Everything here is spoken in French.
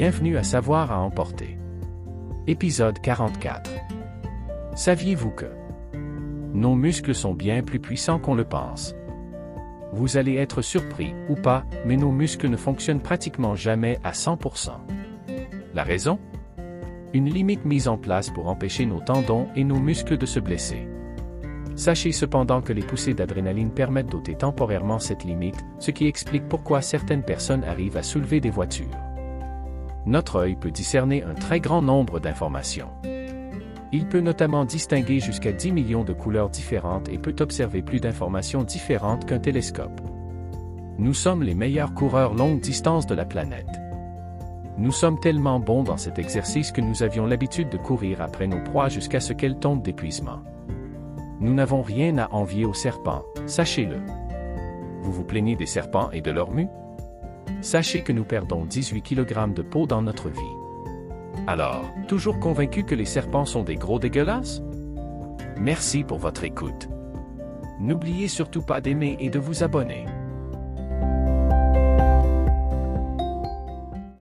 Bienvenue à Savoir à emporter. Épisode 44. Saviez-vous que nos muscles sont bien plus puissants qu'on le pense? Vous allez être surpris, ou pas, mais nos muscles ne fonctionnent pratiquement jamais à 100%. La raison? Une limite mise en place pour empêcher nos tendons et nos muscles de se blesser. Sachez cependant que les poussées d'adrénaline permettent d'ôter temporairement cette limite, ce qui explique pourquoi certaines personnes arrivent à soulever des voitures. Notre œil peut discerner un très grand nombre d'informations. Il peut notamment distinguer jusqu'à 10 millions de couleurs différentes et peut observer plus d'informations différentes qu'un télescope. Nous sommes les meilleurs coureurs longue distance de la planète. Nous sommes tellement bons dans cet exercice que nous avions l'habitude de courir après nos proies jusqu'à ce qu'elles tombent d'épuisement. Nous n'avons rien à envier aux serpents, sachez-le. Vous vous plaignez des serpents et de leur mue Sachez que nous perdons 18 kg de peau dans notre vie. Alors, toujours convaincu que les serpents sont des gros dégueulasses? Merci pour votre écoute. N'oubliez surtout pas d'aimer et de vous abonner.